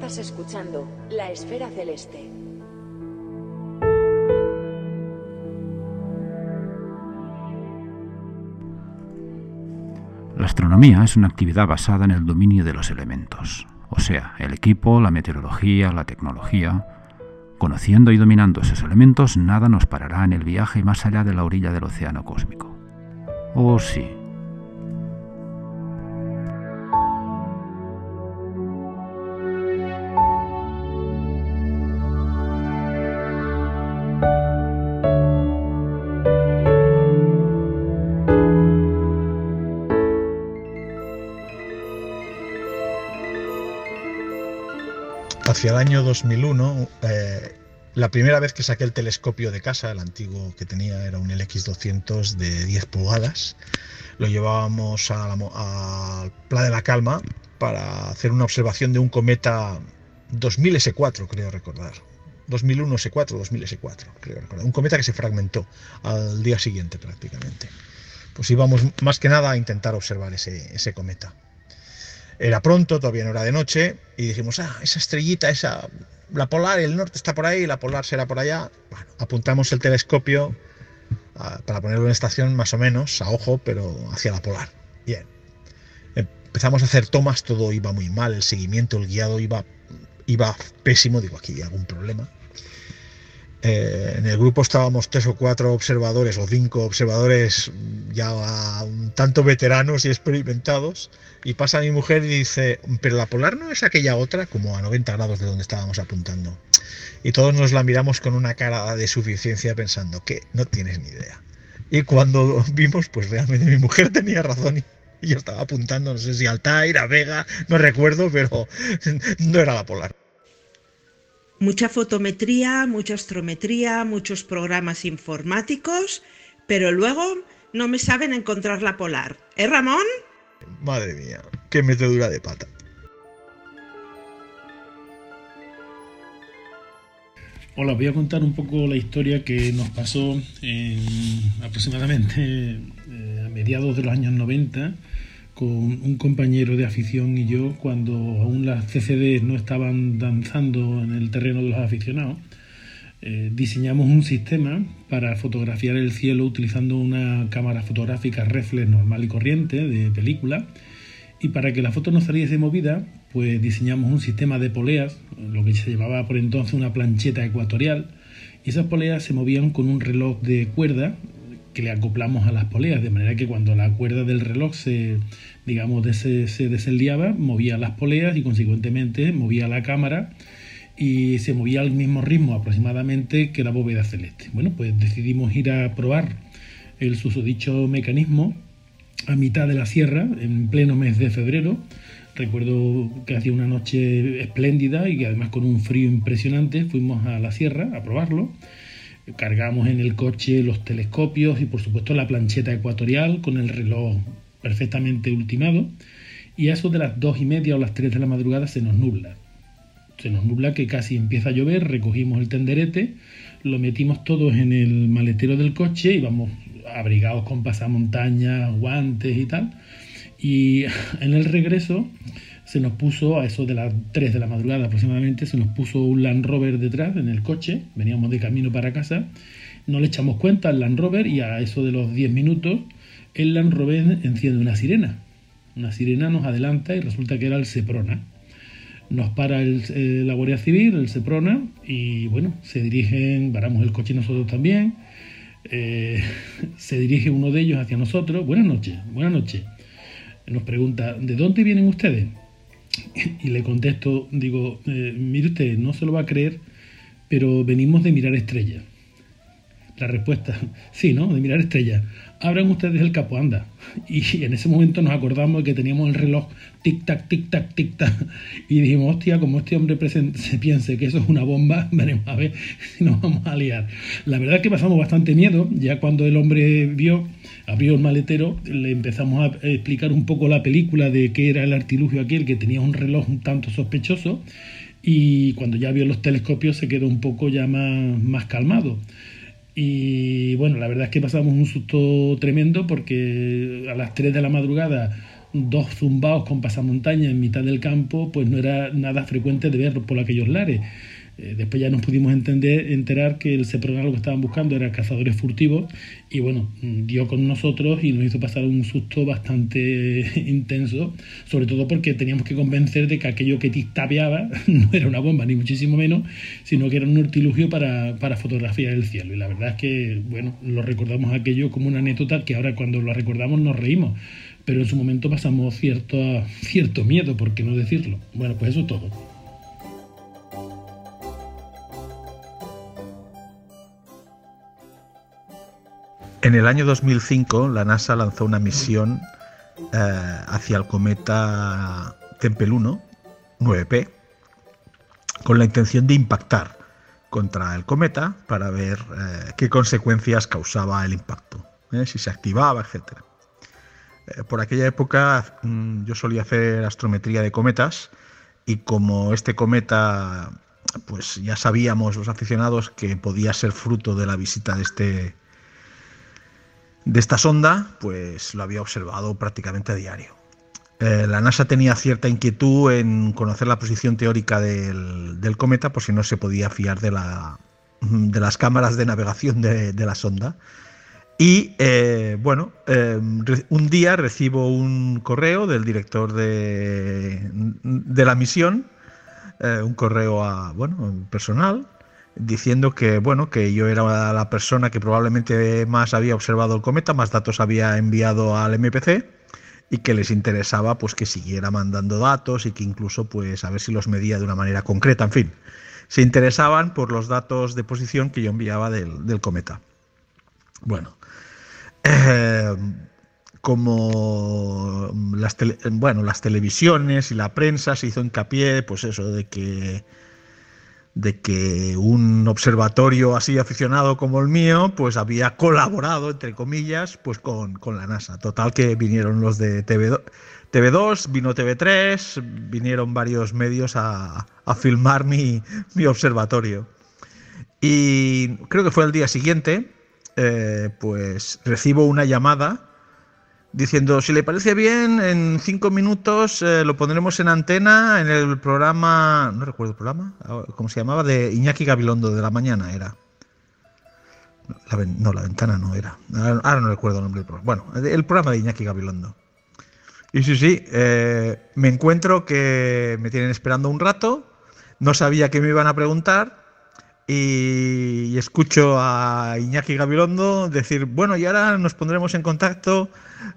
Estás escuchando La Esfera Celeste. La astronomía es una actividad basada en el dominio de los elementos, o sea, el equipo, la meteorología, la tecnología. Conociendo y dominando esos elementos, nada nos parará en el viaje más allá de la orilla del océano cósmico. ¿O sí? Hacia el año 2001, eh, la primera vez que saqué el telescopio de casa, el antiguo que tenía era un LX200 de 10 pulgadas, lo llevábamos a la, Pla de la Calma para hacer una observación de un cometa 2000 S4, creo recordar. 2001 S4, 2000 S4, creo recordar. Un cometa que se fragmentó al día siguiente prácticamente. Pues íbamos más que nada a intentar observar ese, ese cometa. Era pronto, todavía no era de noche, y dijimos, ah, esa estrellita, esa, la polar, el norte está por ahí, la polar será por allá. Bueno, apuntamos el telescopio ah, para ponerlo en estación más o menos, a ojo, pero hacia la polar. Bien. Empezamos a hacer tomas, todo iba muy mal, el seguimiento, el guiado iba, iba pésimo, digo, aquí hay algún problema. Eh, en el grupo estábamos tres o cuatro observadores o cinco observadores ya un tanto veteranos y experimentados y pasa mi mujer y dice, pero la polar no es aquella otra, como a 90 grados de donde estábamos apuntando. Y todos nos la miramos con una cara de suficiencia pensando que no tienes ni idea. Y cuando vimos, pues realmente mi mujer tenía razón y yo estaba apuntando, no sé si Altair, a Vega, no recuerdo, pero no era la polar. Mucha fotometría, mucha astrometría, muchos programas informáticos, pero luego no me saben encontrar la polar. ¿Eh, Ramón? Madre mía, qué metedura de pata. Hola, voy a contar un poco la historia que nos pasó en, aproximadamente eh, a mediados de los años 90 con un compañero de afición y yo cuando aún las CCD no estaban danzando en el terreno de los aficionados eh, diseñamos un sistema para fotografiar el cielo utilizando una cámara fotográfica reflex normal y corriente de película. Y para que la foto no saliese movida, pues diseñamos un sistema de poleas, lo que se llamaba por entonces una plancheta ecuatorial. Y esas poleas se movían con un reloj de cuerda que le acoplamos a las poleas, de manera que cuando la cuerda del reloj se, digamos, se, se movía las poleas y consecuentemente movía la cámara y se movía al mismo ritmo aproximadamente que la bóveda celeste. Bueno, pues decidimos ir a probar el susodicho mecanismo a mitad de la sierra, en pleno mes de febrero. Recuerdo que hacía una noche espléndida y además con un frío impresionante fuimos a la sierra a probarlo. Cargamos en el coche los telescopios y por supuesto la plancheta ecuatorial con el reloj perfectamente ultimado. Y a eso de las dos y media o las tres de la madrugada se nos nubla se nos nubla que casi empieza a llover, recogimos el tenderete, lo metimos todos en el maletero del coche y vamos abrigados con pasamontañas, guantes y tal. Y en el regreso se nos puso, a eso de las 3 de la madrugada aproximadamente, se nos puso un Land Rover detrás en el coche, veníamos de camino para casa, no le echamos cuenta al Land Rover y a eso de los 10 minutos el Land Rover enciende una sirena. Una sirena nos adelanta y resulta que era el Seprona nos para el, eh, la Guardia Civil, el Seprona, y bueno, se dirigen, paramos el coche nosotros también, eh, se dirige uno de ellos hacia nosotros, buenas noches, buenas noches, nos pregunta, ¿de dónde vienen ustedes? Y le contesto, digo, eh, mire usted, no se lo va a creer, pero venimos de mirar estrellas. La respuesta, sí, ¿no? De mirar estrellas abran ustedes el capo, anda. Y en ese momento nos acordamos de que teníamos el reloj tic-tac, tic-tac, tic-tac. Y dijimos, hostia, como este hombre se piense que eso es una bomba, veremos a ver si nos vamos a liar. La verdad es que pasamos bastante miedo, ya cuando el hombre vio, abrió el maletero, le empezamos a explicar un poco la película de qué era el artilugio aquel, que tenía un reloj un tanto sospechoso. Y cuando ya vio los telescopios se quedó un poco ya más, más calmado. Y bueno, la verdad es que pasamos un susto tremendo porque a las 3 de la madrugada dos zumbaos con pasamontaña en mitad del campo, pues no era nada frecuente de ver por aquellos lares. Eh, después ya nos pudimos entender, enterar que el Seprona lo que estaban buscando era cazadores furtivos y bueno, dio con nosotros y nos hizo pasar un susto bastante intenso, sobre todo porque teníamos que convencer de que aquello que tapeaba no era una bomba, ni muchísimo menos, sino que era un artilugio para, para fotografiar el cielo. Y la verdad es que, bueno, lo recordamos aquello como una anécdota que ahora cuando lo recordamos nos reímos, pero en su momento pasamos cierto, cierto miedo, por qué no decirlo. Bueno, pues eso es todo. En el año 2005, la NASA lanzó una misión eh, hacia el cometa Tempel 1, 9P, con la intención de impactar contra el cometa para ver eh, qué consecuencias causaba el impacto, eh, si se activaba, etc. por aquella época mm, yo solía hacer astrometría de cometas y como este cometa, pues ya sabíamos los aficionados que podía ser fruto de la visita de este de esta sonda, pues lo había observado prácticamente a diario. Eh, la NASA tenía cierta inquietud en conocer la posición teórica del, cometa, por si no se podía fiar de, la, de las cámaras de navegación de, la sonda. Y eh, bueno, eh, un día recibo un correo del director de, de la misión, un correo a, bueno, personal, diciendo que bueno que yo era la persona que probablemente más había observado el cometa, más datos había enviado al MPC y que les interesaba pues que siguiera mandando datos y que incluso pues a ver si los medía de una manera concreta, en fin, se interesaban por los datos de posición que yo enviaba del, cometa. Bueno, eh, como las, bueno, las televisiones y la prensa se hizo hincapié, pues eso de que de que un observatorio así aficionado como el mío, pues había colaborado, entre comillas, pues con, la NASA. Total que vinieron los de TV2, TV2 vino TV3, vinieron varios medios a, filmar mi, observatorio. Y creo que fue el día siguiente, eh, pues recibo una llamada diciendo, si le parece bien, en cinco minutos eh, lo pondremos en antena en el programa, no recuerdo el programa, ah, ¿cómo se llamaba? De Iñaki Gabilondo, de la mañana era. no, la ventana no era. Ahora, no recuerdo el nombre del programa. Bueno, el programa de Iñaki Gabilondo. Y sí, sí, eh, me encuentro que me tienen esperando un rato, no sabía qué me iban a preguntar y, escucho a Iñaki Gabilondo decir, bueno, y ahora nos pondremos en contacto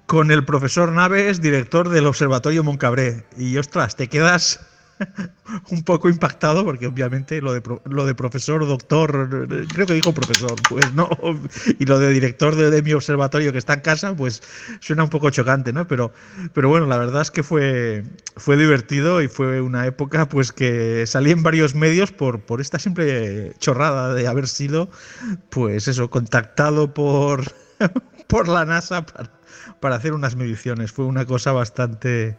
con el profesor Naves, director del Observatorio Moncabré. Y ostras, te quedas un poco impactado porque obviamente lo de, lo de profesor, doctor, creo que dijo profesor, pues no, y lo de director de, mi observatorio que está en casa, pues suena un poco chocante, ¿no? Pero, pero bueno, la verdad es que fue, fue divertido y fue una época pues que salí en varios medios por, por esta simple chorrada de haber sido, pues eso, contactado por, por la NASA para para hacer unas mediciones. Fue una cosa bastante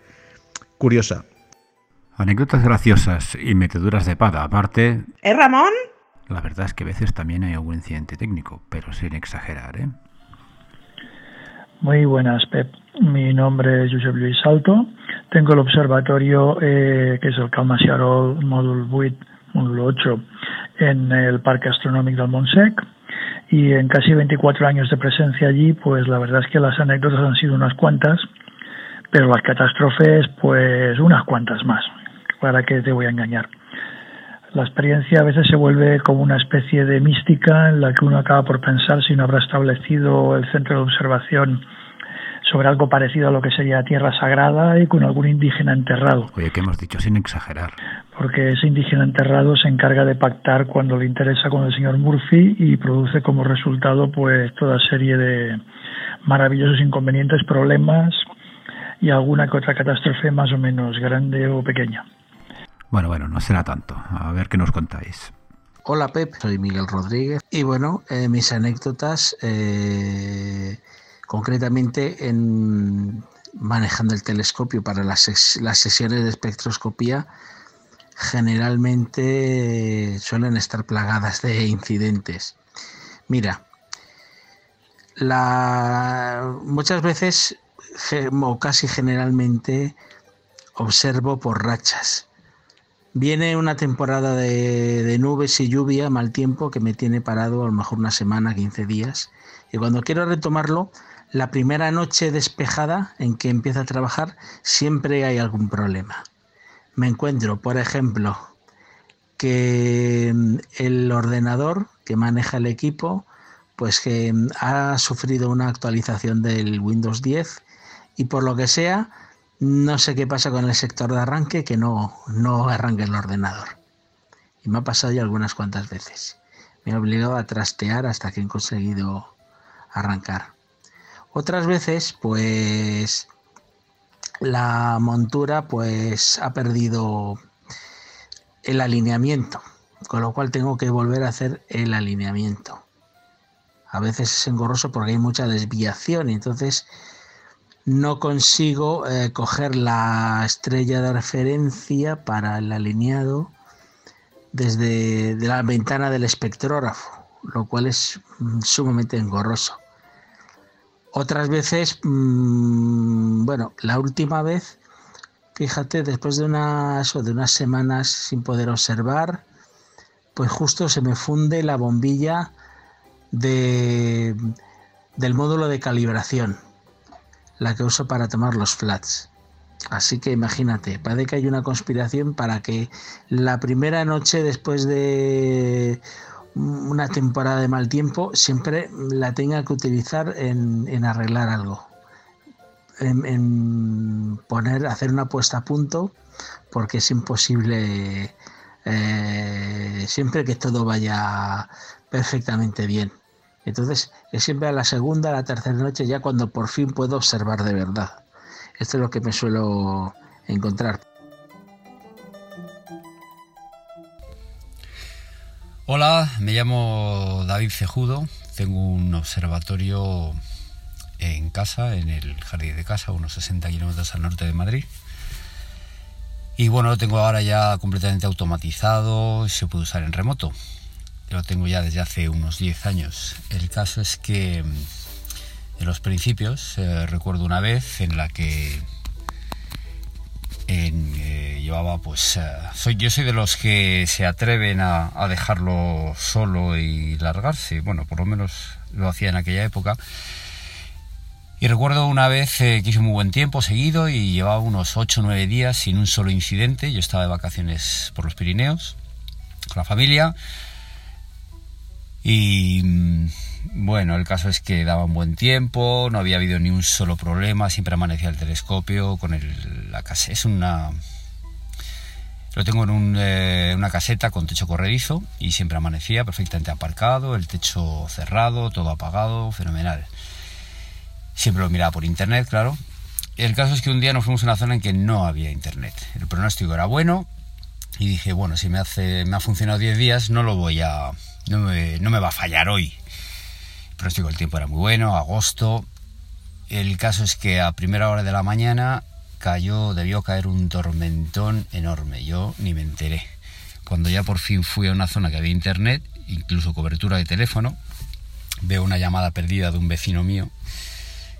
curiosa. Anécdotas graciosas y meteduras de pata aparte. ¿Eh, Ramón? La verdad es que a veces también hay algún incidente técnico, pero sin exagerar, ¿eh? Muy buenas, Pep. Mi nombre es Josep Luis Salto. Tengo el observatorio eh, que es el Calmasiarol Módulo 8, módulo 8 en el Parque Astronómico del Montsec y en casi 24 años de presencia allí, pues la verdad es que las anécdotas han sido unas cuantas, pero las catástrofes, pues unas cuantas más. ¿Para qué te voy a engañar? La experiencia a veces se vuelve como una especie de mística en la que uno acaba por pensar si no habrá establecido el centro de observación sobre algo parecido a lo que sería Tierra Sagrada y con algún indígena enterrado. Oye, ¿qué hemos dicho sin exagerar? Porque ese indígena enterrado se encarga de pactar cuando le interesa con el señor Murphy y produce como resultado pues toda serie de maravillosos inconvenientes, problemas y alguna que otra catástrofe más o menos grande o pequeña. Bueno, bueno, no será tanto. A ver qué nos contáis. Hola Pep, soy Miguel Rodríguez y bueno, eh, mis anécdotas eh, concretamente en manejando el telescopio para las, sesiones de espectroscopía generalmente suelen estar plagadas de incidentes. Mira, muchas veces o casi generalmente observo por rachas. Viene una temporada de, nubes y lluvia, mal tiempo, que me tiene parado a lo mejor una semana, 15 días. Y cuando quiero retomarlo, la primera noche despejada en que empiezo a trabajar, siempre hay algún problema. Me encuentro, por ejemplo, que mm, el ordenador que maneja el equipo, pues que mm, ha sufrido una actualización del Windows 10 y por lo que sea, no sé qué pasa con el sector de arranque que no, no arranca el ordenador. Y me ha pasado ya algunas cuantas veces. Me ha obligado a trastear hasta que he conseguido arrancar. Otras veces, pues la montura pues ha perdido el alineamiento, con lo cual tengo que volver a hacer el alineamiento. A veces es engorroso porque hay mucha desviación entonces no consigo eh, coger la estrella de referencia para el alineado desde la ventana del espectrógrafo, lo cual es mm, sumamente engorroso. Otras veces, mm, bueno, la última vez, fíjate, después de unas, de unas semanas sin poder observar, pues justo se me funde la bombilla de, del módulo de calibración la que uso para tomar los flats. Así que imagínate, parece que hay una conspiración para que la primera noche después de una temporada de mal tiempo siempre la tenga que utilizar en, arreglar algo. En, poner, hacer una puesta a punto, porque es imposible eh, siempre que todo vaya perfectamente bien. Entonces es siempre a la segunda, a la tercera noche, ya cuando por fin puedo observar de verdad. Esto es lo que me suelo encontrar. Hola, me llamo David Cejudo, tengo un observatorio en casa, en el jardín de casa, unos 60 kilómetros al norte de Madrid. Y bueno, lo tengo ahora ya completamente automatizado y se puede usar en remoto lo tengo ya desde hace unos 10 años. El caso es que mm, en los principios eh, recuerdo una vez en la que eh, llevaba pues eh, soy yo soy de los que se atreven a, dejarlo solo y largarse. Bueno por lo menos lo hacía en aquella época. Y recuerdo una vez que hice muy buen tiempo seguido y llevaba unos 8 o 9 días sin un solo incidente. Yo estaba de vacaciones por los Pirineos con la familia y mm, bueno, el caso es que daba un buen tiempo, no había habido ni un solo problema, siempre amanecía el telescopio con el, la caseta. Es una. Lo tengo en eh, una caseta con techo corredizo y siempre amanecía perfectamente aparcado, el techo cerrado, todo apagado, fenomenal. Siempre lo miraba por internet, claro. El caso es que un día nos fuimos a una zona en que no había internet. El pronóstico era bueno y dije, bueno, si me, hace, me ha funcionado 10 días, no lo voy a, no me, va a fallar hoy. El pronóstico del tiempo era muy bueno, agosto. El caso es que a primera hora de la mañana cayó, debió caer un tormentón enorme. Yo ni me enteré. Cuando ya por fin fui a una zona que había internet, incluso cobertura de teléfono, veo una llamada perdida de un vecino mío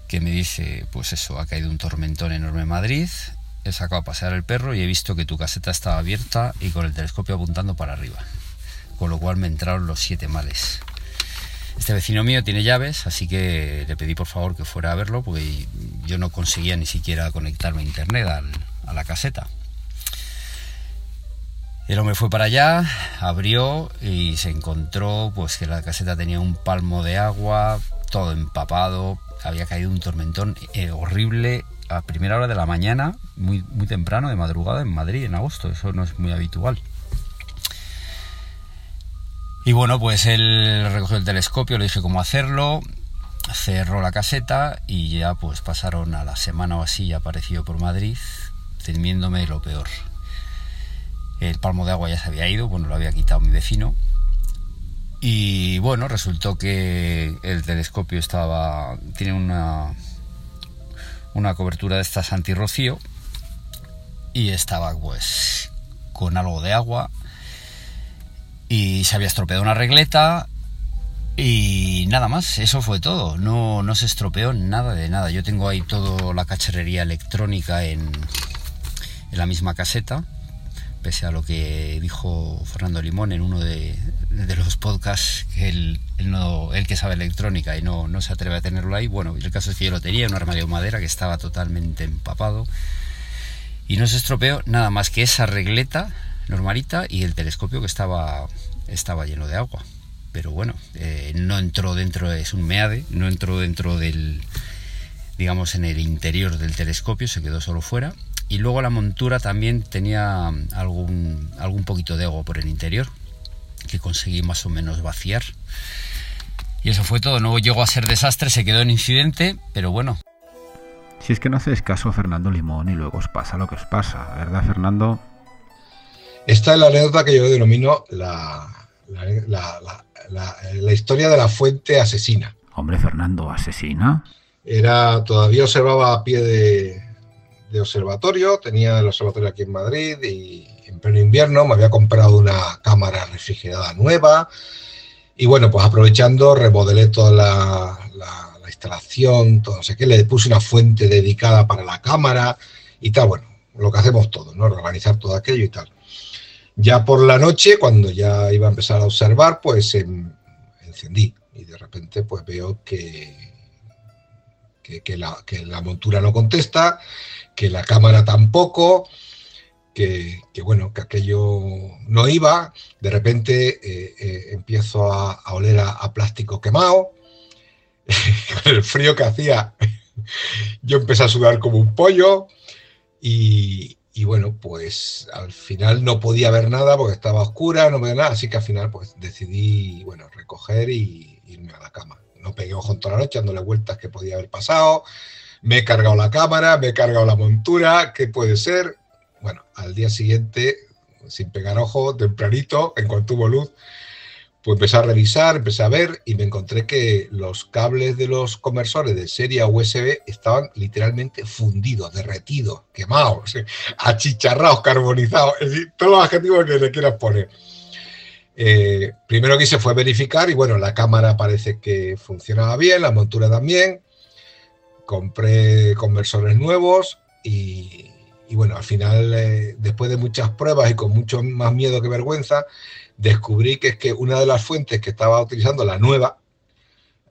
que me dice, pues eso, ha caído un tormentón enorme en Madrid, he sacado a pasear el perro y he visto que tu caseta estaba abierta y con el telescopio apuntando para arriba con lo cual me entraron los siete males. Este vecino mío tiene llaves, así que le pedí por favor que fuera a verlo, porque yo no conseguía ni siquiera conectarme a internet a la caseta. El hombre fue para allá, abrió y se encontró pues que la caseta tenía un palmo de agua, todo empapado, había caído un tormentón eh, horrible a primera hora de la mañana, muy, muy temprano, de madrugada en Madrid, en agosto, eso no es muy habitual. Y bueno, pues él recogió el telescopio, le dije cómo hacerlo, cerró la caseta y ya pues pasaron a la semana o así, ya apareció por Madrid, temiéndome lo peor. El palmo de agua ya se había ido, bueno, lo había quitado mi vecino. Y bueno, resultó que el telescopio estaba. tiene una. una cobertura de estas antirrocío. Y estaba pues con algo de agua y se había estropeado una regleta Y nada más, eso fue todo. No, no se estropeó nada de nada. Yo tengo ahí toda la cacharrería electrónica en, en la misma caseta, pese a lo que dijo Fernando Limón en uno de, los podcasts, que él, que sabe electrónica y no, no se atreve a tenerlo ahí. Bueno, el caso es que yo lo tenía en un armario de madera que estaba totalmente empapado y no se estropeó nada más que esa regleta normalita y el telescopio que estaba, estaba lleno de agua pero bueno, eh, no entró dentro, es un MEADE, no entró dentro del, digamos, en el interior del telescopio, se quedó solo fuera. Y luego la montura también tenía algún, algún poquito de agua por el interior, que conseguí más o menos vaciar. Y eso fue todo, no llegó a ser desastre, se quedó en incidente, pero bueno. Si es que no hacéis caso a Fernando Limón y luego os pasa lo que os pasa, ¿verdad Fernando? Esta es la anécdota que yo denomino la, la, historia de la fuente asesina. Hombre, Fernando, ¿asesina? Era, todavía observaba a pie de, observatorio, tenía el observatorio aquí en Madrid y en pleno invierno me había comprado una cámara refrigerada nueva y bueno, pues aprovechando remodelé toda la, instalación, todo, no sé qué, le puse una fuente dedicada para la cámara y tal, bueno, lo que hacemos todos, ¿no? Organizar todo aquello y tal. Ya por la noche, cuando ya iba a empezar a observar, pues em, encendí y de repente pues veo que, que, la, montura no contesta, que la cámara tampoco, que, bueno, que aquello no iba. De repente eh, eh, empiezo a, oler a, plástico quemado. Con el frío que hacía, yo empecé a sudar como un pollo y, y bueno, pues al final no podía ver nada porque estaba oscura, no veía nada, así que al final pues decidí, bueno, recoger y irme a la cama. No pegué ojo en toda la noche dándole vueltas que podía haber pasado. Me he cargado la cámara, me he cargado la montura, ¿qué puede ser? Bueno, al día siguiente, sin pegar ojo, tempranito, en cuanto hubo luz, pues empecé a revisar, empecé a ver y me encontré que los cables de los conversores de serie USB estaban literalmente fundidos, derretidos, quemados, achicharrados, carbonizados, es decir, todos los adjetivos que le quieras poner. Eh, primero que hice fue verificar y bueno, la cámara parece que funcionaba bien, la montura también. Compré conversores nuevos y, bueno, al final, eh, después de muchas pruebas y con mucho más miedo que vergüenza, descubrí que es que una de las fuentes que estaba utilizando, la nueva,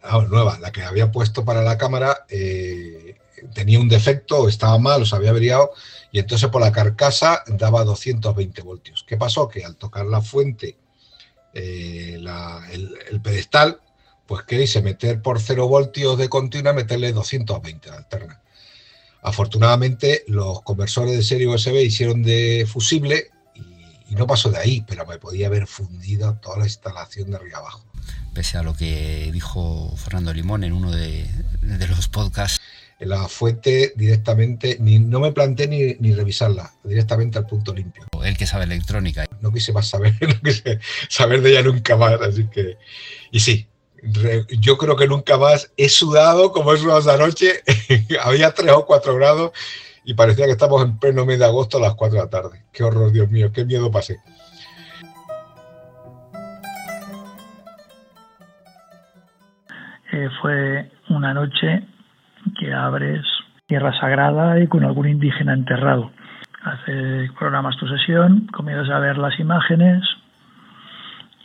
ah, nueva, la que había puesto para la cámara, eh, tenía un defecto, estaba mal, os había averiado, y entonces por la carcasa daba 220 voltios. ¿Qué pasó? Que al tocar la fuente, eh, el, pedestal, pues que hice meter por 0 voltios de continua, meterle 220 de alterna. Afortunadamente, los conversores de serie USB hicieron de fusible y no pasó de ahí, pero me podía haber fundido toda la instalación de arriba abajo. Pese a lo que dijo Fernando Limón en uno de, los podcasts. La fuente directamente, ni, no me planteé ni, revisarla, directamente al punto limpio. El que sabe electrónica. No quise más saber, no quise saber de ella nunca más, así que... Y sí, yo creo que nunca más he sudado como he sudado esa noche. Había tres o cuatro grados y parecía que estamos en pleno mes de agosto a las 4 de la tarde. Qué horror, Dios mío, qué miedo pasé. Eh, fue una noche que abres tierra sagrada y con algún indígena enterrado. Hace programas tu sesión, comienzas a ver las imágenes,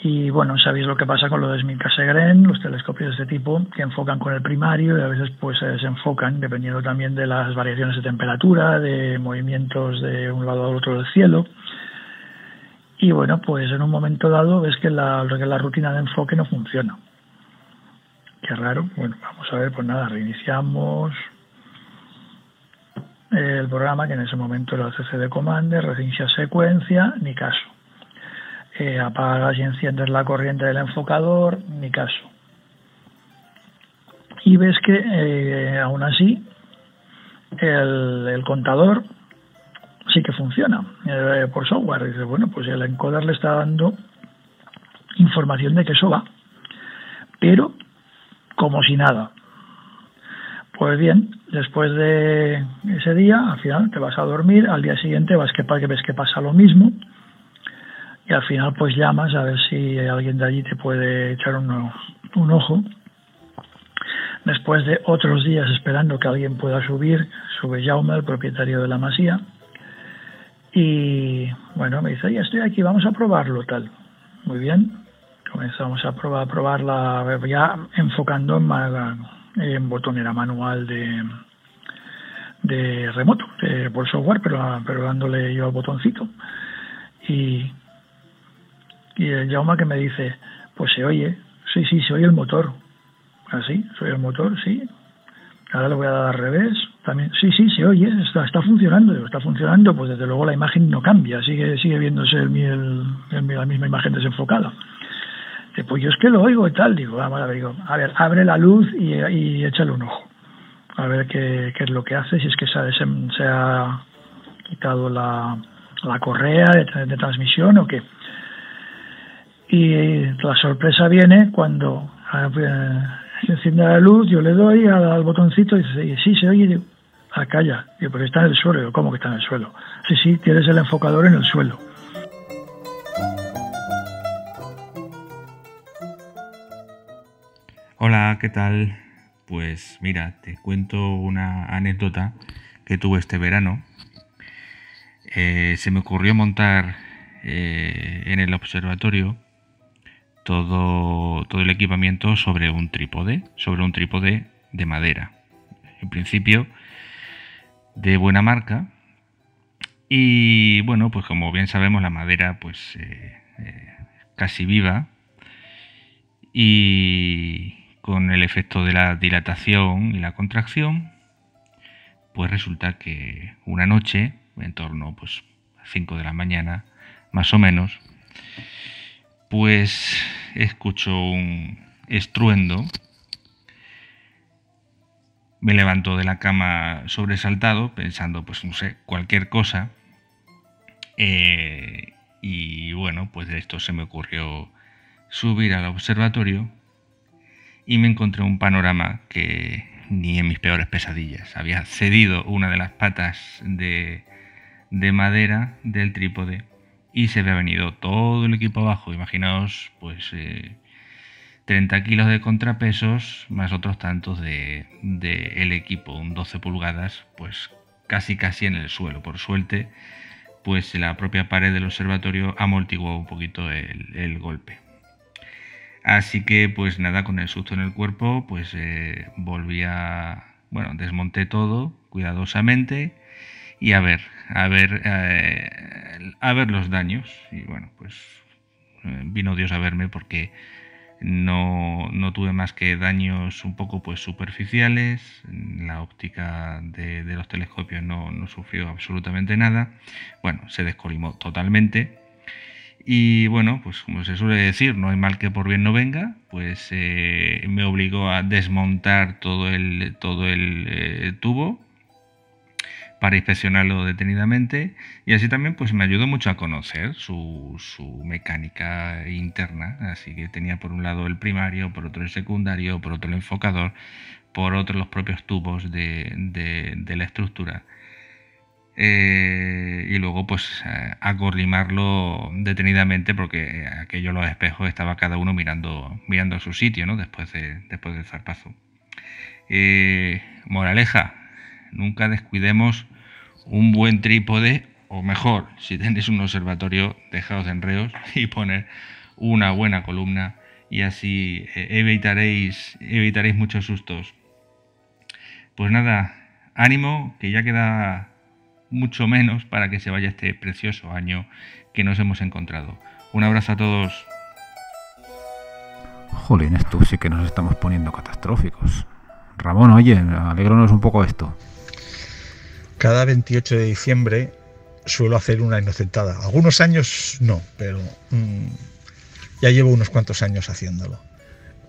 y bueno, sabéis lo que pasa con lo de Smith Cassegrain, los telescopios de este tipo que enfocan con el primario y a veces pues se desenfocan dependiendo también de las variaciones de temperatura, de movimientos de un lado al otro del cielo. Y bueno, pues en un momento dado ves que la, rutina de enfoque no funciona. Qué raro. Bueno, vamos a ver, pues nada, reiniciamos el programa que en ese momento era el CCD Commander, reinicia secuencia, ni caso eh, apagas y enciendes la corriente del enfocador, ni caso. Y ves que eh, aún así el, contador sí que funciona eh, por software. Dice, bueno, pues el encoder le está dando información de que eso va, pero como si nada. Pues bien, después de ese día, al final te vas a dormir, al día siguiente vas que, ves que pasa lo mismo, y al final pues llamas a ver si alguien de allí te puede echar un, un ojo. Después de otros días esperando que alguien pueda subir, sube Jaume, el propietario de la masía, y bueno, me dice, ya estoy aquí, vamos a probarlo tal. Muy bien, comenzamos a probar, a probarla ya enfocando en, botonera manual de, de remoto, de, por software, pero, pero dándole yo al botoncito. Y, y el Jauma que me dice, pues se oye, sí, sí, se oye el motor. Así, ¿Ah, soy el motor, sí. Ahora le voy a dar al revés. También, sí, sí, se oye, está, está funcionando. Está funcionando, pues desde luego la imagen no cambia, sigue, sigue viéndose la misma imagen desenfocada. Pues yo es que lo oigo y tal, digo, vamos a ver, a ver, abre la luz y, échale un ojo a ver qué, es lo que hace, si es que se, se ha quitado la, la correa de, transmisión o qué. Y la sorpresa viene cuando eh, se enciende la luz, yo le doy al, botoncito y dice, sí, se oye, digo, ah, calla, pero está en el suelo, ¿cómo que está en el suelo? Sí, sí, tienes el enfocador en el suelo. Hola, ¿qué tal? Pues mira, te cuento una anécdota que tuve este verano. Eh, se me ocurrió montar eh, en el observatorio todo, todo el equipamiento sobre un trípode, sobre un trípode de madera. En principio, de buena marca. Y bueno, pues como bien sabemos, la madera, pues eh, casi viva. Y, con el efecto de la dilatación y la contracción, pues resulta que una noche, en torno pues, a 5 de la mañana, más o menos, pues escucho un estruendo. Me levanto de la cama sobresaltado, pensando, pues no sé, cualquier cosa. Eh, y bueno, pues de esto se me ocurrió subir al observatorio y me encontré un panorama que ni en mis peores pesadillas. Había cedido una de las patas de, madera del trípode y se había venido todo el equipo abajo. Imaginaos, pues 30 eh, kilos de contrapesos más otros tantos de, el equipo, un 12 pulgadas, pues casi casi en el suelo. Por suerte, pues la propia pared del observatorio amortiguó un poquito el golpe. Así que pues nada, con el susto en el cuerpo, pues eh, volví a, bueno, desmonté todo cuidadosamente y a ver, a ver, eh, a ver los daños. Y bueno, pues eh, vino Dios a verme porque no, no, tuve más que daños un poco pues superficiales, la óptica de, los telescopios no, no, sufrió absolutamente nada, bueno, se descolimó totalmente. Y bueno, pues como se suele decir, no hay mal que por bien no venga, pues eh, me obligó a desmontar todo el, todo el tubo para inspeccionarlo detenidamente y así también pues me ayudó mucho a conocer su, su, mecánica interna. Así que tenía por un lado el primario, por otro el secundario, por otro el enfocador, por otro los propios tubos de, de, la estructura. Eh, y luego pues acorlimarlo detenidamente porque aquello los espejos estaba cada uno mirando mirando a su sitio ¿no? después, de, después del zarpazo. Eh, moraleja, nunca descuidemos un buen trípode o mejor, si tenéis un observatorio, dejaos de enreos y poner una buena columna y así eh, evitaréis, muchos sustos. Pues nada, ánimo, que ya queda mucho menos para que se vaya este precioso año que nos hemos encontrado. Un abrazo a todos. Jolín, esto sí que nos estamos poniendo catastróficos. Ramón, oye, alegrónos un poco esto. Cada 28 de diciembre suelo hacer una inocentada. Algunos años no, pero mmm, ya llevo unos cuantos años haciéndolo.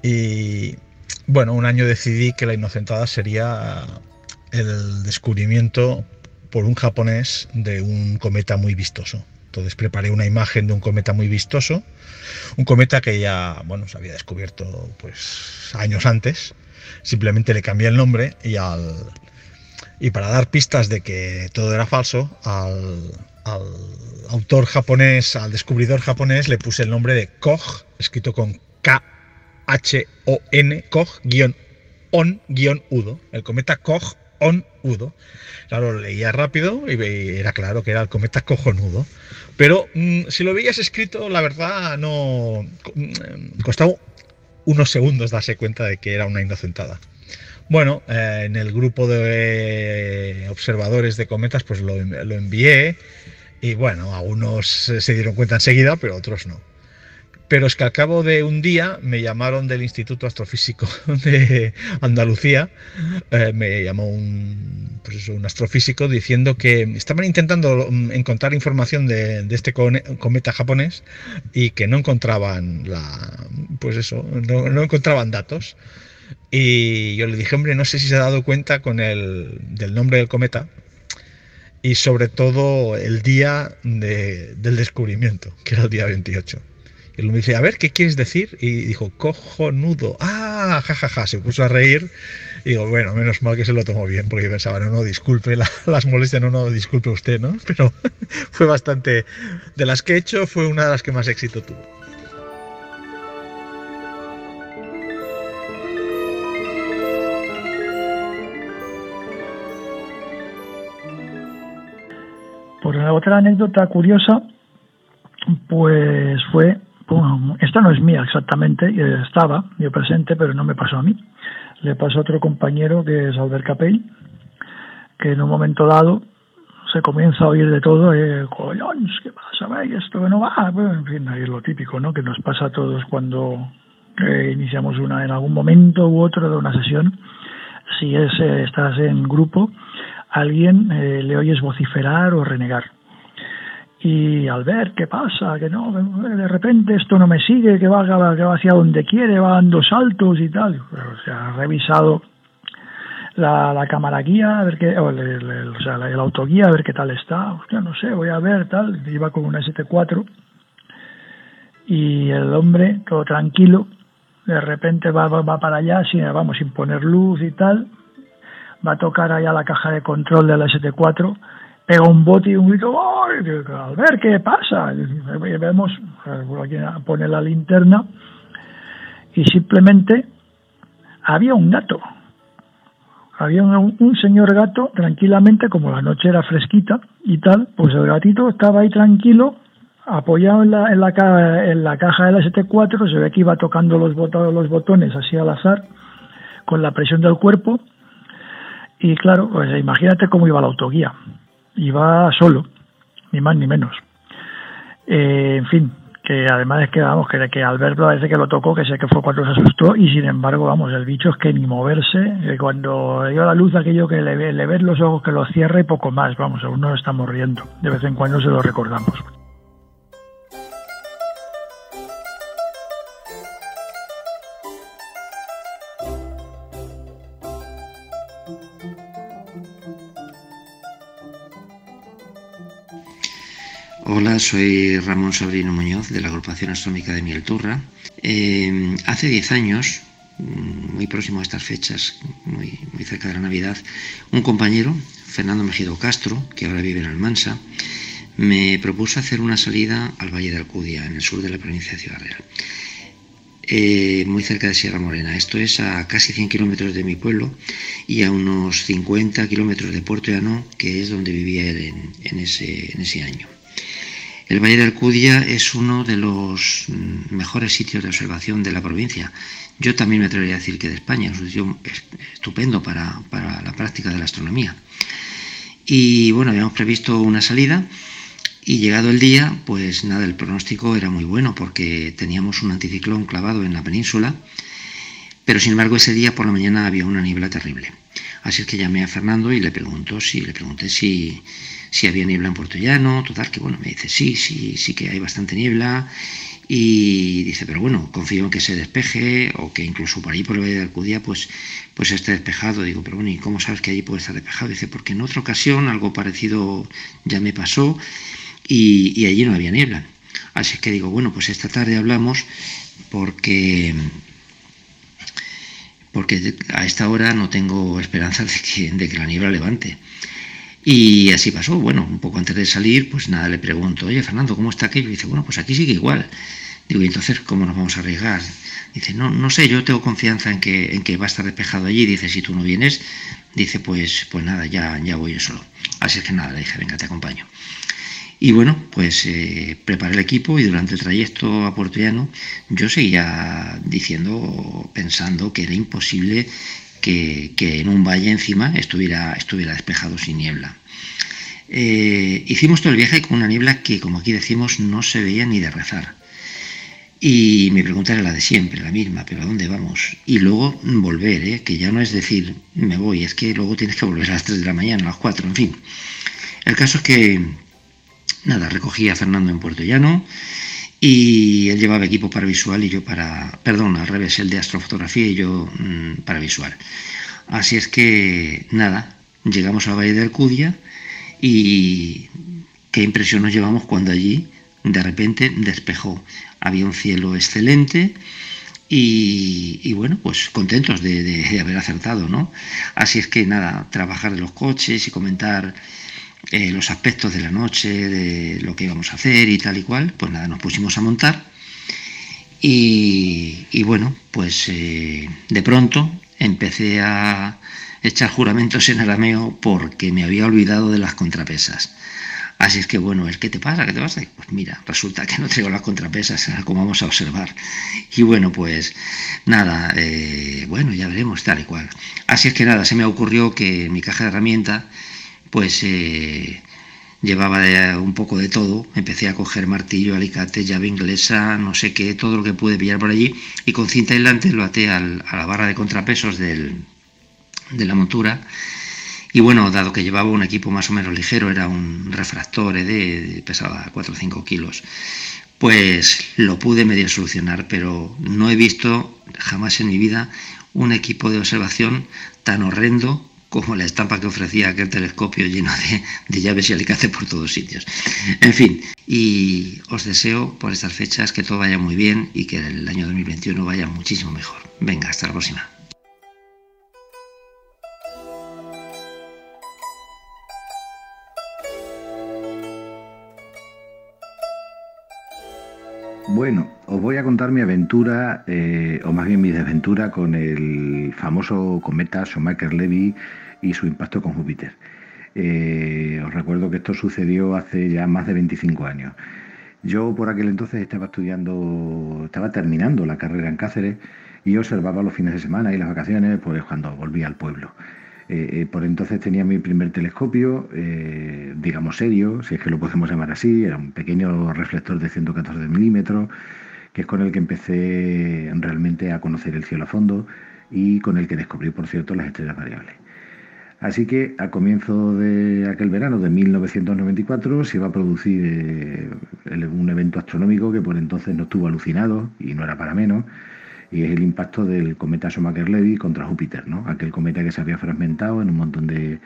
Y bueno, un año decidí que la inocentada sería el descubrimiento por un japonés de un cometa muy vistoso. Entonces preparé una imagen de un cometa muy vistoso, un cometa que ya, bueno, se había descubierto pues años antes. Simplemente le cambié el nombre y al Y para dar pistas de que todo era falso, al, al autor japonés, al descubridor japonés, le puse el nombre de Koch, escrito con K-H-O-N, Koch-on-udo, el cometa Koch on Udo. Claro, lo leía rápido y era claro que era el cometa cojonudo. Pero mm, si lo veías escrito, la verdad no mm, costaba unos segundos darse cuenta de que era una inocentada. Bueno, eh, en el grupo de observadores de cometas, pues lo, lo envié y bueno, algunos se dieron cuenta enseguida, pero otros no. Pero es que al cabo de un día me llamaron del Instituto Astrofísico de Andalucía, eh, me llamó un, pues un, astrofísico diciendo que estaban intentando mm, encontrar información de, de, este cometa japonés y que no encontraban la, pues eso, no, no, encontraban datos. Y yo le dije, hombre, no sé si se ha dado cuenta con el, del nombre del cometa, y sobre todo el día de, del descubrimiento, que era el día 28. Y él me dice, a ver, ¿qué quieres decir? Y dijo, cojonudo. Ah, jajaja, ja, ja. se puso a reír. Y digo, bueno, menos mal que se lo tomó bien, porque pensaba, no, no, disculpe la, las molestias, no, no, disculpe usted, ¿no? Pero fue bastante, de las que he hecho, fue una de las que más éxito tuvo. Otra anécdota curiosa, pues fue, bueno, esta no es mía exactamente, estaba yo presente, pero no me pasó a mí. Le pasó a otro compañero que es Albert Capell, que en un momento dado se comienza a oír de todo, eh, ¿qué pasa? Esto no va, en fin, ahí es lo típico, ¿no? Que nos pasa a todos cuando eh, iniciamos una en algún momento u otro de una sesión. Si es eh, estás en grupo, alguien eh, le oyes vociferar o renegar. Y al ver qué pasa, que no, de repente esto no me sigue, que va, que va hacia donde quiere, va dando saltos y tal. O sea, ha revisado la, la cámara guía, a ver qué, o, el, sea, el autoguía, a ver qué tal está. Hostia, no sé, voy a ver, tal. Iba con una ST4 y el hombre, todo tranquilo, de repente va, va, va para allá, sin, vamos, sin poner luz y tal, va a tocar allá la caja de control de la ST4, pega un bote y un grito, ¡ay! Al ver qué pasa, y vemos, pone la linterna y simplemente había un gato. Había un, señor gato tranquilamente, como la noche era fresquita y tal, pues el gatito estaba ahí tranquilo, apoyado en la, en la, en la caja de la ST4, se ve que iba tocando los, botones, los botones así al azar, con la presión del cuerpo, y claro, pues imagínate cómo iba la autoguía. Iba solo, ni más ni menos. Eh, en fin, que además es que vamos, que, que al verlo parece que lo tocó, que sé que fue cuando se asustó, y sin embargo, vamos, el bicho es que ni moverse, que cuando dio la luz aquello que le, le ves los ojos que lo cierra y poco más, vamos, aún no estamos riendo. De vez en cuando se lo recordamos. Hola, soy Ramón Sobrino Muñoz de la agrupación astronómica de Mielturra. Eh, hace 10 años, mm, muy próximo a estas fechas, muy, muy, cerca de la Navidad, un compañero, Fernando Mejido Castro, que ahora vive en Almansa, me propuso hacer una salida al Valle de Alcudia, en el sur de la provincia de Ciudad Real, eh, muy cerca de Sierra Morena. Esto es a casi 100 kilómetros de mi pueblo y a unos 50 kilómetros de Puerto Llano, que es donde vivía él en ese año. El Valle de Alcudia es uno de los mm, mejores sitios de observación de la provincia. Yo también me atrevería a decir que de España, es un sitio estupendo para, para la práctica de la astronomía. Y bueno, habíamos previsto una salida y llegado el día, pues nada, el pronóstico era muy bueno porque teníamos un anticiclón clavado en la península, pero sin embargo ese día por la mañana había una niebla terrible. Así es que llamé a Fernando y le pregunto si le pregunté si si había niebla en Puerto Llano, total, que bueno, me dice, sí, sí, sí que hay bastante niebla, y dice, pero bueno, confío en que se despeje, o que incluso por ahí por el Valle de Alcudia, pues, pues esté despejado. Digo, pero bueno, ¿y cómo sabes que allí puede estar despejado? Dice, porque en otra ocasión algo parecido ya me pasó, y, y allí no había niebla. Así que digo, bueno, pues esta tarde hablamos porque porque a esta hora no tengo esperanza de que, de que la niebla levante. Y así pasó. Bueno, un poco antes de salir, pues nada, le pregunto, oye, Fernando, ¿cómo está aquello? Y dice, bueno, pues aquí sigue igual. Digo, ¿y entonces cómo nos vamos a arriesgar? Dice, no, no sé, yo tengo confianza en que, en que va a estar despejado allí. Dice, si tú no vienes, dice, pues, pues nada, ya, ya voy yo solo. Así es que nada, le dije, venga, te acompaño. Y bueno, pues eh, preparé el equipo y durante el trayecto a Puerto Llano yo seguía diciendo, pensando que era imposible que, en un valle encima estuviera, estuviera despejado sin niebla. Eh, hicimos todo el viaje con una niebla que, como aquí decimos, no se veía ni de rezar. Y mi pregunta era la de siempre, la misma, pero ¿a dónde vamos? Y luego volver, ¿eh? que ya no es decir, me voy, es que luego tienes que volver a las 3 de la mañana, a las 4, en fin. El caso es que, nada, recogí a Fernando en Puerto Llano y él llevaba equipo para visual y yo para, perdón, al revés, el de astrofotografía y yo mm, para visual. Así es que, nada, llegamos al Valle de Alcudia y qué impresión nos llevamos cuando allí de repente despejó. Había un cielo excelente y, bueno, pues contentos de, de, haber acertado, ¿no? Así es que nada, trabajar de los coches y comentar eh, los aspectos de la noche, de lo que íbamos a hacer y tal y cual, pues nada, nos pusimos a montar y, bueno, pues eh, de pronto empecé a echar juramentos en arameo porque me había olvidado de las contrapesas. Así es que bueno, el ¿qué te pasa? ¿Qué te pasa? Pues mira, resulta que no traigo las contrapesas, como vamos a observar. Y bueno, pues nada, eh, bueno, ya veremos tal y cual. Así es que nada, se me ocurrió que mi caja de herramientas pues eh, llevaba un poco de todo. Empecé a coger martillo, alicate, llave inglesa, no sé qué, todo lo que pude pillar por allí y con cinta aislante lo até a la barra de contrapesos de la montura. Y bueno, dado que llevaba un equipo más o menos ligero, era un refractor ED, pesaba 4 o 5 kilos, pues lo pude medio solucionar, pero no he visto jamás en mi vida un equipo de observación tan horrendo como la estampa que ofrecía aquel telescopio lleno de, llaves y alicates por todos sitios. En fin, y os deseo por estas fechas que todo vaya muy bien y que el año 2021 vaya muchísimo mejor. Venga, hasta la próxima. Bueno, os voy a contar mi aventura, eh, o más bien mi desventura, con el famoso cometa Shoemaker-Levy y su impacto con Júpiter. Eh, os recuerdo que esto sucedió hace ya más de 25 años. Yo por aquel entonces estaba estudiando, estaba terminando la carrera en Cáceres y observaba los fines de semana y las vacaciones pues cuando volvía al pueblo. Eh, por entonces tenía mi primer telescopio, eh, digamos serio, si es que lo podemos llamar así, era un pequeño reflector de 114 milímetros, que es con el que empecé realmente a conocer el cielo a fondo y con el que descubrí, por cierto, las estrellas variables. Así que a comienzo de aquel verano de 1994 se iba a producir eh, un evento astronómico que por entonces no estuvo alucinado y no era para menos, y es el impacto del cometa Shoemaker-Levy contra Júpiter, ¿no? Aquel cometa que se había fragmentado en un montón de,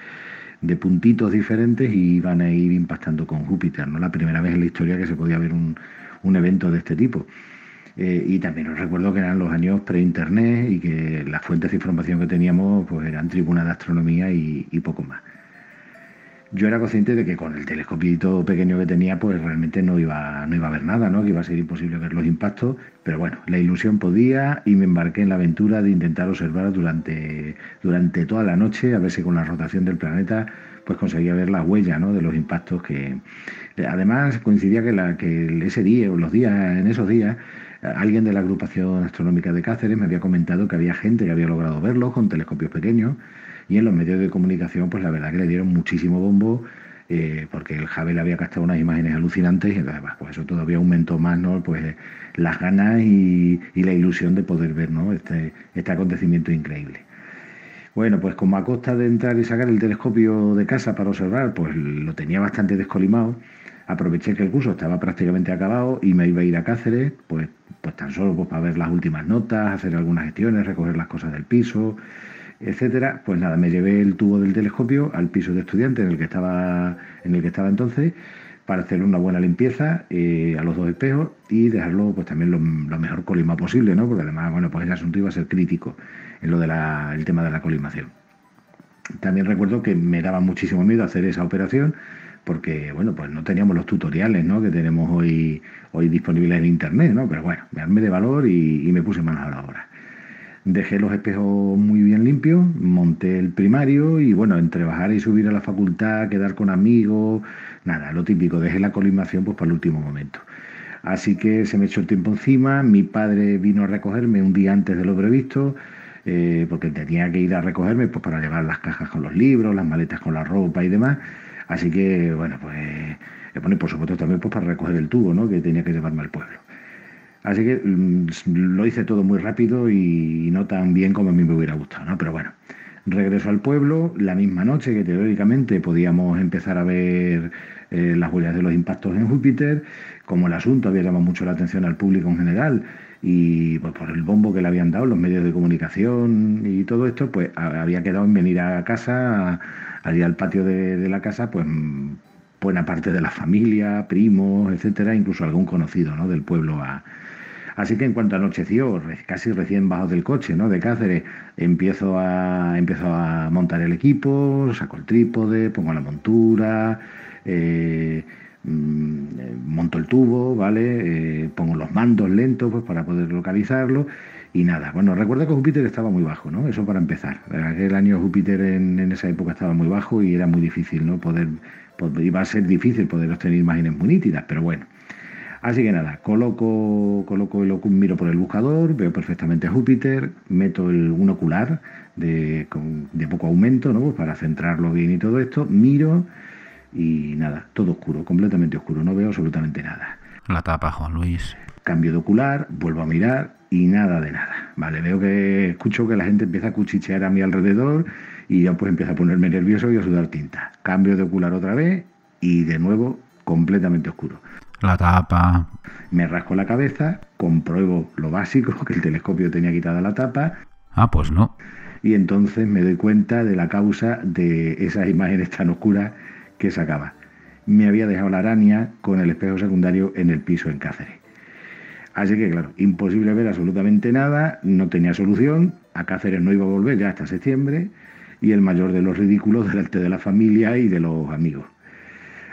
puntitos diferentes y iban a ir impactando con Júpiter, ¿no? La primera vez en la historia que se podía ver un, evento de este tipo. Eh, y también os recuerdo que eran los años pre-internet y que las fuentes de información que teníamos pues eran tribunas de astronomía y poco más yo era consciente de que con el telescopio pequeño que tenía, pues realmente no iba, no iba a ver nada, ¿no? que iba a ser imposible ver los impactos, pero bueno, la ilusión podía y me embarqué en la aventura de intentar observar durante, durante toda la noche, a ver si con la rotación del planeta pues conseguía ver las huellas ¿no? de los impactos que... Además coincidía que, ese día o los días, en esos días, alguien de la agrupación astronómica de Cáceres me había comentado que había gente que había logrado verlos con telescopios pequeños y en los medios de comunicación, pues la verdad que le dieron muchísimo bombo, eh, porque el Hubble había captado unas imágenes alucinantes y entonces, pues eso todavía aumentó más, ¿no? Pues las ganas y, la ilusión de poder ver, ¿no? Este, este acontecimiento increíble. Bueno, pues como a costa de entrar y sacar el telescopio de casa para observar, pues lo tenía bastante descolimado. Aproveché que el curso estaba prácticamente acabado y me iba a ir a Cáceres, pues, pues tan solo pues, para ver las últimas notas, hacer algunas gestiones, recoger las cosas del piso, etcétera, pues nada, me llevé el tubo del telescopio al piso de estudiante en el que estaba, en el que estaba entonces, para hacer una buena limpieza eh, a los dos espejos y dejarlo pues también lo, mejor colimado posible, ¿no? Porque además, bueno, pues el asunto iba a ser crítico en lo del tema de la colimación. También recuerdo que me daba muchísimo miedo hacer esa operación porque, bueno, pues no teníamos los tutoriales, ¿no? Que tenemos hoy, hoy disponibles en internet, ¿no? Pero bueno, me armé de valor y, me puse manos a la obra. Dejé los espejos muy bien limpios, monté el primario y bueno, entre bajar y subir a la facultad, quedar con amigos, nada, lo típico, dejé la colimación pues para el último momento. Así que se me echó el tiempo encima, mi padre vino a recogerme un día antes de lo previsto, eh, porque tenía que ir a recogerme pues para llevar las cajas con los libros, las maletas con la ropa y demás. Así que, bueno, pues, eh, por supuesto también pues para recoger el tubo, ¿no? Que tenía que llevarme al pueblo. Así que mm, lo hice todo muy rápido y no tan bien como a mí me hubiera gustado, ¿no? Pero bueno, regreso al pueblo la misma noche que teóricamente podíamos empezar a ver eh, las huellas de los impactos en Júpiter, como el asunto había llamado mucho la atención al público en general y pues por el bombo que le habían dado los medios de comunicación y todo esto, pues había quedado en venir a casa, allí al patio de, la casa, pues buena parte de la familia, primos, etcétera, incluso algún conocido ¿no? del pueblo a, Así que en cuanto anocheció, casi recién bajo del coche, ¿no? De Cáceres, empiezo a, empiezo a montar el equipo, saco el trípode, pongo la montura, eh, mm, monto el tubo, ¿vale? Eh, pongo los mandos lentos pues, para poder localizarlo y nada. Bueno, recuerda que Júpiter estaba muy bajo, ¿no? Eso para empezar. Aquel año Júpiter en, en esa época estaba muy bajo y era muy difícil, ¿no? Poder, iba a ser difícil poder obtener imágenes muy nítidas, pero bueno. Así que nada, coloco, coloco el miro por el buscador, veo perfectamente Júpiter, meto el, un ocular de, poco aumento, ¿no? Pues para centrarlo bien y todo esto, miro y nada, todo oscuro, completamente oscuro, no veo absolutamente nada. La tapa, Juan Luis. Cambio de ocular, vuelvo a mirar y nada de nada. Vale, veo que escucho que la gente empieza a cuchichear a mi alrededor y ya pues empieza a ponerme nervioso y a sudar tinta. Cambio de ocular otra vez y de nuevo completamente oscuro la tapa. Me rasco la cabeza, compruebo lo básico, que el telescopio tenía quitada la tapa. Ah, pues no. Y entonces me doy cuenta de la causa de esas imágenes tan oscuras que sacaba. Me había dejado la araña con el espejo secundario en el piso en Cáceres. Así que, claro, imposible ver absolutamente nada, no tenía solución, a Cáceres no iba a volver ya hasta septiembre, y el mayor de los ridículos delante de la familia y de los amigos.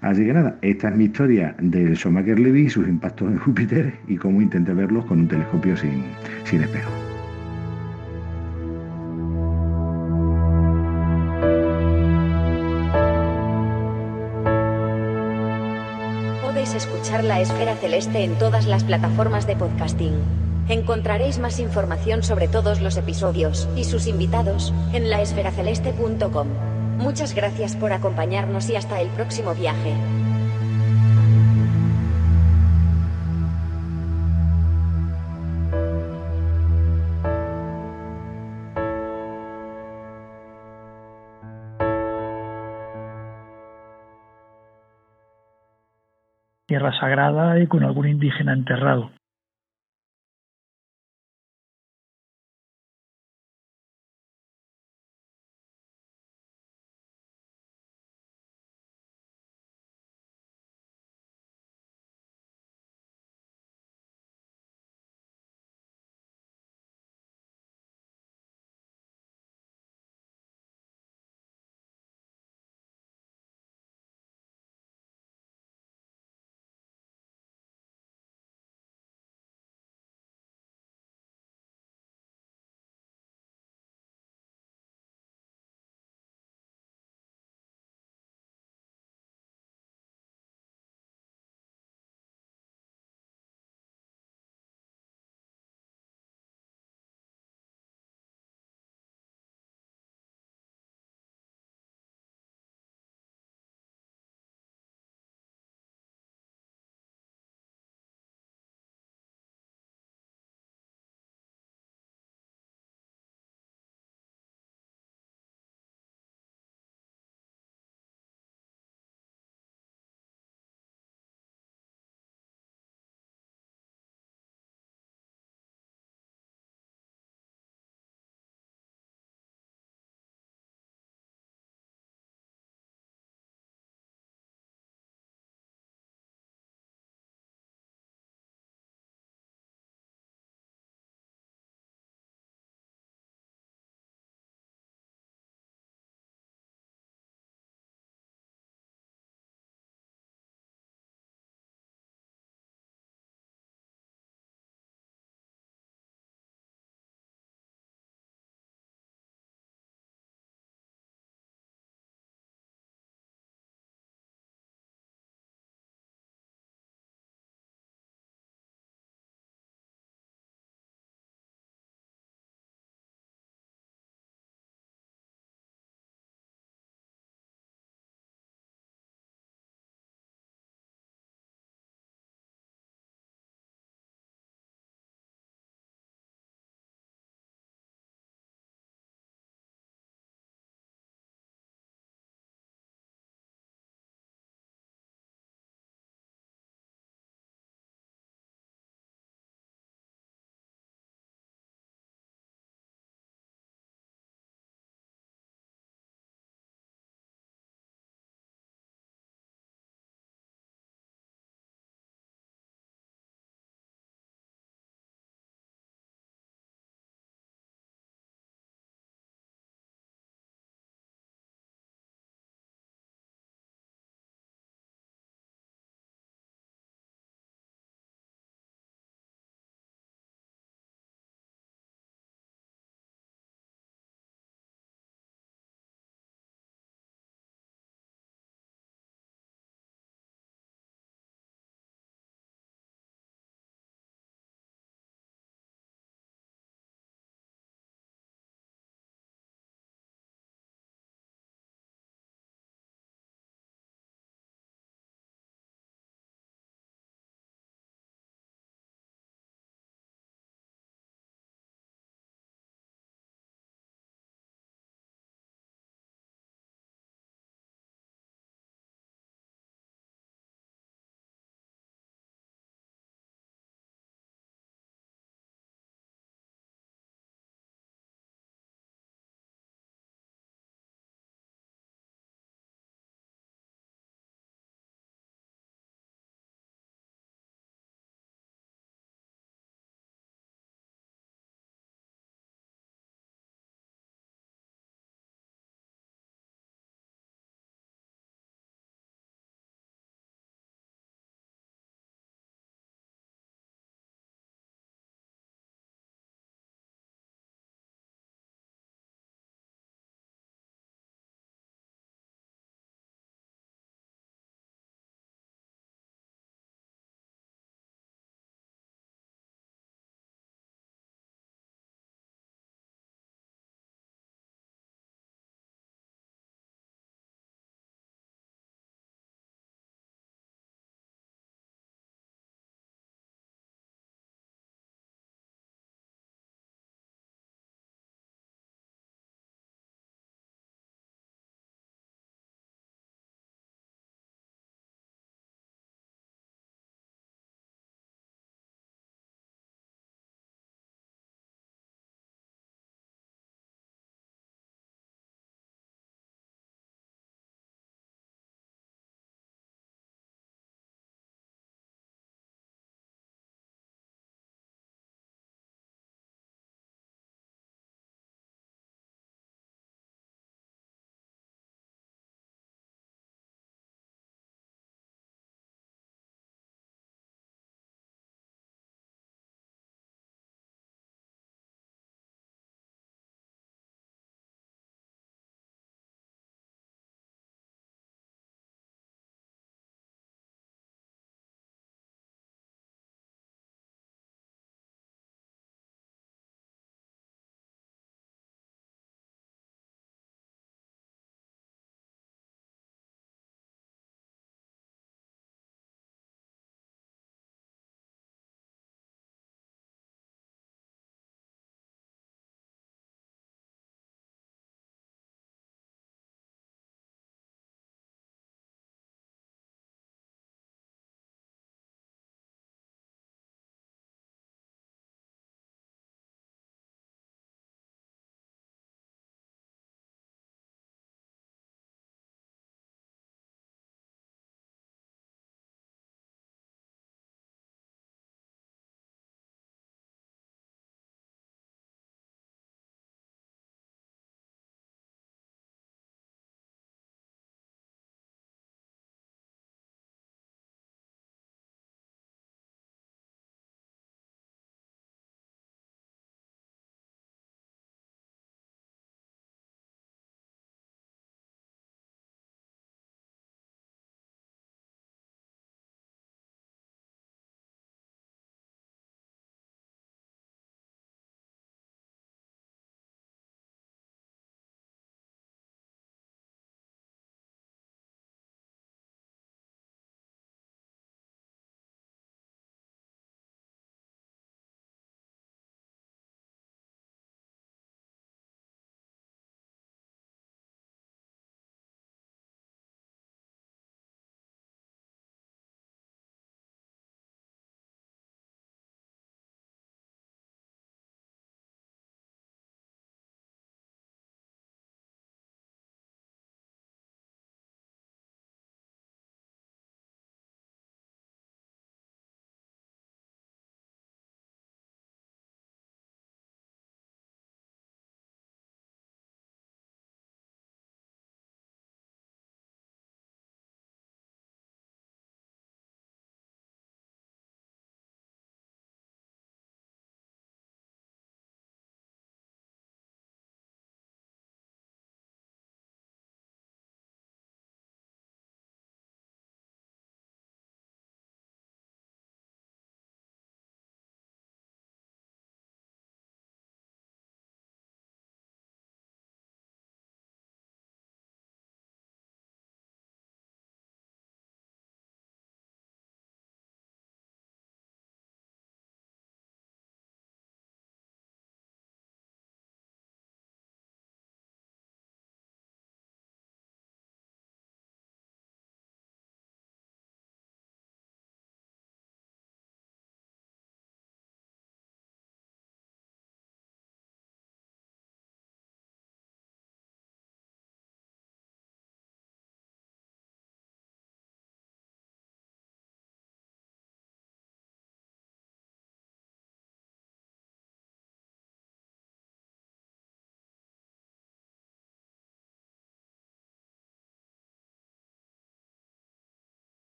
Así que nada, esta es mi historia del Schumacher Levy, sus impactos en Júpiter y cómo intenté verlos con un telescopio sin, sin espejo. La esfera celeste en todas las plataformas de podcasting. Encontraréis más información sobre todos los episodios y sus invitados en laesferaceleste.com. Muchas gracias por acompañarnos y hasta el próximo viaje. Sagrada y con algún indígena enterrado.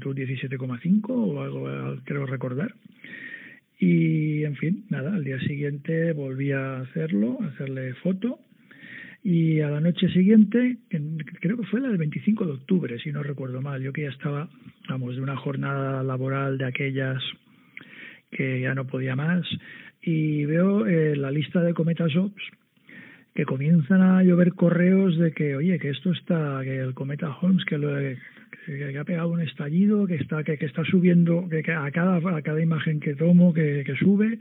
17,5 o algo, creo recordar. Y en fin, nada, al día siguiente volví a hacerlo, a hacerle foto. Y a la noche siguiente, creo que fue la del 25 de octubre, si no recuerdo mal, yo que ya estaba, vamos, de una jornada laboral de aquellas que ya no podía más, y veo eh, la lista de cometas OPS que comienzan a llover correos de que, oye, que esto está, que el cometa Holmes, que, lo, que, ha pegado un estallido, que está, que, que está subiendo, que, a cada, a cada imagen que tomo, que, que sube,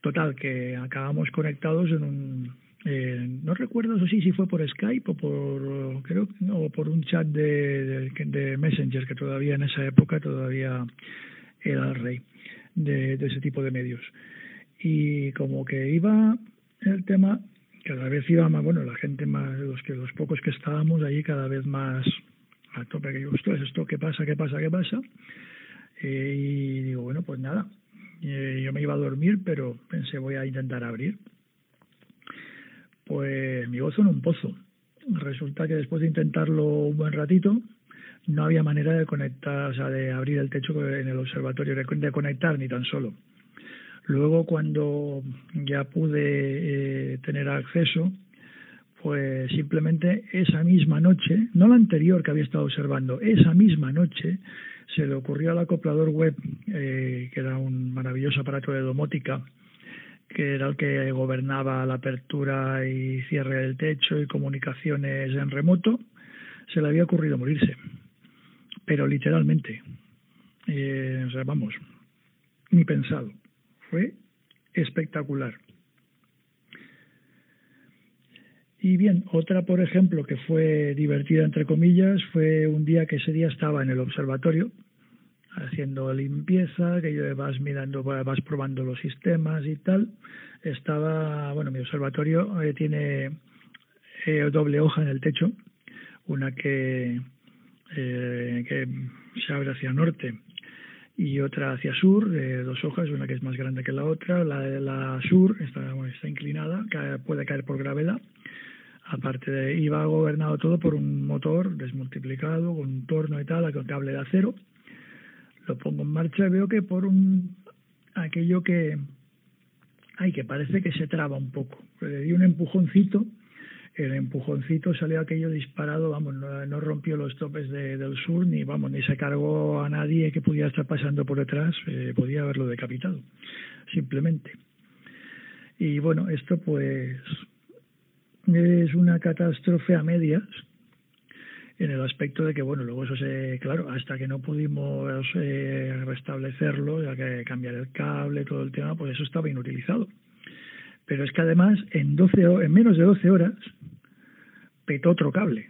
total, que acabamos conectados en un, eh, no recuerdo eso sí si fue por Skype o por creo o por un chat de, de, de, Messenger que todavía en esa época todavía era el rey de, de ese tipo de medios. Y como que iba el tema cada vez iba más, bueno, la gente más, los que los pocos que estábamos allí cada vez más a tope, que digo, ¿esto qué pasa, qué pasa, qué pasa? Eh, y digo, bueno, pues nada, eh, yo me iba a dormir, pero pensé, voy a intentar abrir. Pues mi gozo en un pozo. Resulta que después de intentarlo un buen ratito, no había manera de conectar, o sea, de abrir el techo en el observatorio, de conectar ni tan solo. Luego, cuando ya pude eh, tener acceso, pues simplemente esa misma noche, no la anterior que había estado observando, esa misma noche se le ocurrió al acoplador web, eh, que era un maravilloso aparato de domótica, que era el que gobernaba la apertura y cierre del techo y comunicaciones en remoto, se le había ocurrido morirse, pero literalmente, eh, vamos, ni pensado fue espectacular. Y bien, otra, por ejemplo, que fue divertida, entre comillas, fue un día que ese día estaba en el observatorio haciendo limpieza, que vas mirando, vas probando los sistemas y tal. Estaba, bueno, mi observatorio eh, tiene eh, doble hoja en el techo, una que, eh, que se abre hacia norte y otra hacia sur, de dos hojas, una que es más grande que la otra. La la sur está, está inclinada, puede caer por gravedad. Aparte de, iba gobernado todo por un motor desmultiplicado, con un torno y tal, con cable de acero. Lo pongo en marcha y veo que por un aquello que ay que parece que se traba un poco. Le di un empujoncito el empujoncito salió aquello disparado, vamos, no, rompió los topes del sur, ni vamos, ni se cargó a nadie que pudiera estar pasando por detrás, eh, podía haberlo decapitado, simplemente. Y bueno, esto pues es una catástrofe a medias, en el aspecto de que, bueno, luego eso se, claro, hasta que no pudimos eh, restablecerlo, ya que cambiar el cable, todo el tema, pues eso estaba inutilizado. Pero es que además en, 12, en menos de 12 horas petó otro cable.